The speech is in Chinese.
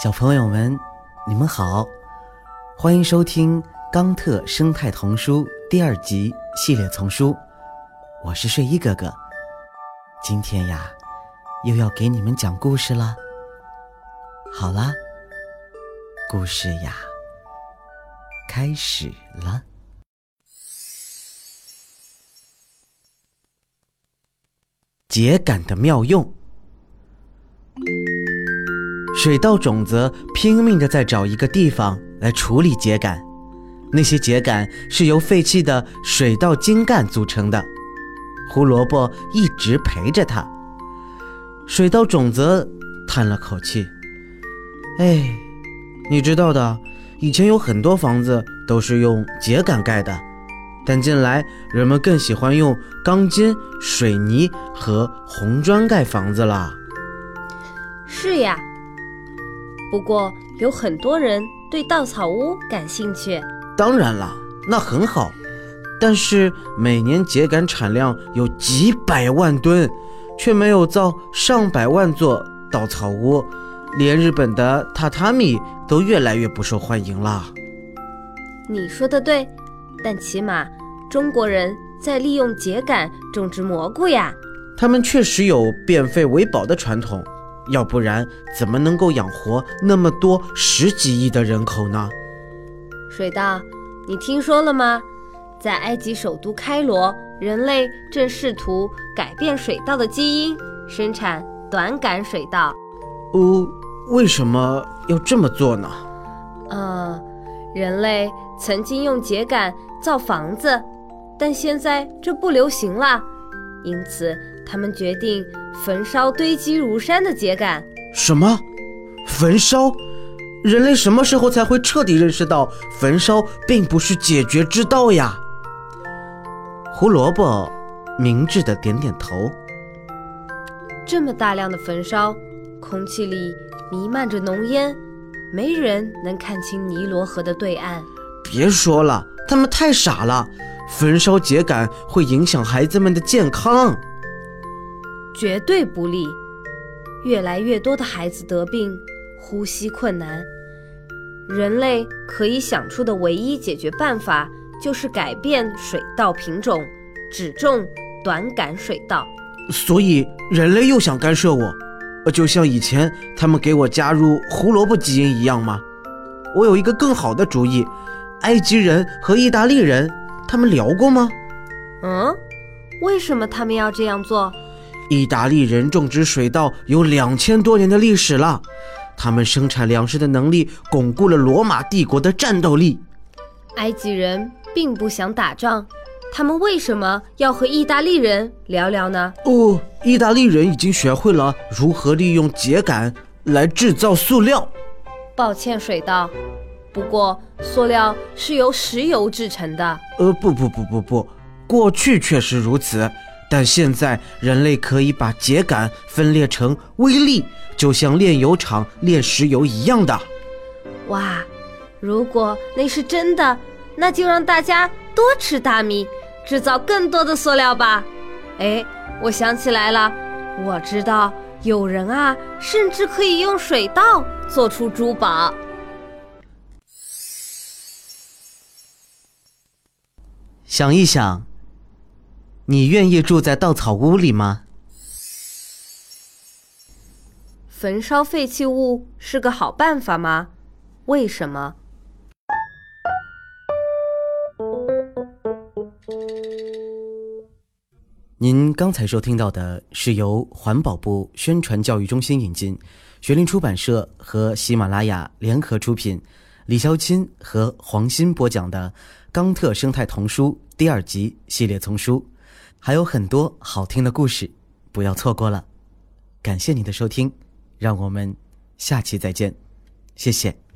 小朋友们，你们好，欢迎收听《冈特生态童书》第二集系列丛书。我是睡衣哥哥，今天呀，又要给你们讲故事了。好啦，故事呀，开始了。秸秆的妙用。水稻种子拼命的在找一个地方来处理秸秆，那些秸秆是由废弃的水稻茎干组成的。胡萝卜一直陪着它。水稻种子叹了口气：“哎，你知道的，以前有很多房子都是用秸秆盖的，但近来人们更喜欢用钢筋、水泥和红砖盖房子了。”是呀。不过有很多人对稻草屋感兴趣。当然啦，那很好。但是每年秸秆产量有几百万吨，却没有造上百万座稻草屋，连日本的榻榻米都越来越不受欢迎了。你说的对，但起码中国人在利用秸秆种植蘑菇呀。他们确实有变废为宝的传统。要不然怎么能够养活那么多十几亿的人口呢？水稻，你听说了吗？在埃及首都开罗，人类正试图改变水稻的基因，生产短杆水稻。哦，为什么要这么做呢？呃，人类曾经用秸秆造房子，但现在这不流行了，因此他们决定。焚烧堆积如山的秸秆？什么？焚烧？人类什么时候才会彻底认识到焚烧并不是解决之道呀？胡萝卜明智的点点头。这么大量的焚烧，空气里弥漫着浓烟，没人能看清尼罗河的对岸。别说了，他们太傻了。焚烧秸秆会影响孩子们的健康。绝对不利，越来越多的孩子得病，呼吸困难。人类可以想出的唯一解决办法就是改变水稻品种，只种短杆水稻。所以人类又想干涉我，就像以前他们给我加入胡萝卜基因一样吗？我有一个更好的主意，埃及人和意大利人，他们聊过吗？嗯，为什么他们要这样做？意大利人种植水稻有两千多年的历史了，他们生产粮食的能力巩固了罗马帝国的战斗力。埃及人并不想打仗，他们为什么要和意大利人聊聊呢？哦，意大利人已经学会了如何利用秸秆来制造塑料。抱歉，水稻，不过塑料是由石油制成的。呃，不不不不不，过去确实如此。但现在人类可以把秸秆分裂成微粒，就像炼油厂炼石油一样的。哇，如果那是真的，那就让大家多吃大米，制造更多的塑料吧。哎，我想起来了，我知道有人啊，甚至可以用水稻做出珠宝。想一想。你愿意住在稻草屋里吗？焚烧废弃物是个好办法吗？为什么？您刚才收听到的是由环保部宣传教育中心引进，学林出版社和喜马拉雅联合出品，李潇钦和黄鑫播讲的《冈特生态童书》第二集系列丛书。还有很多好听的故事，不要错过了。感谢你的收听，让我们下期再见，谢谢。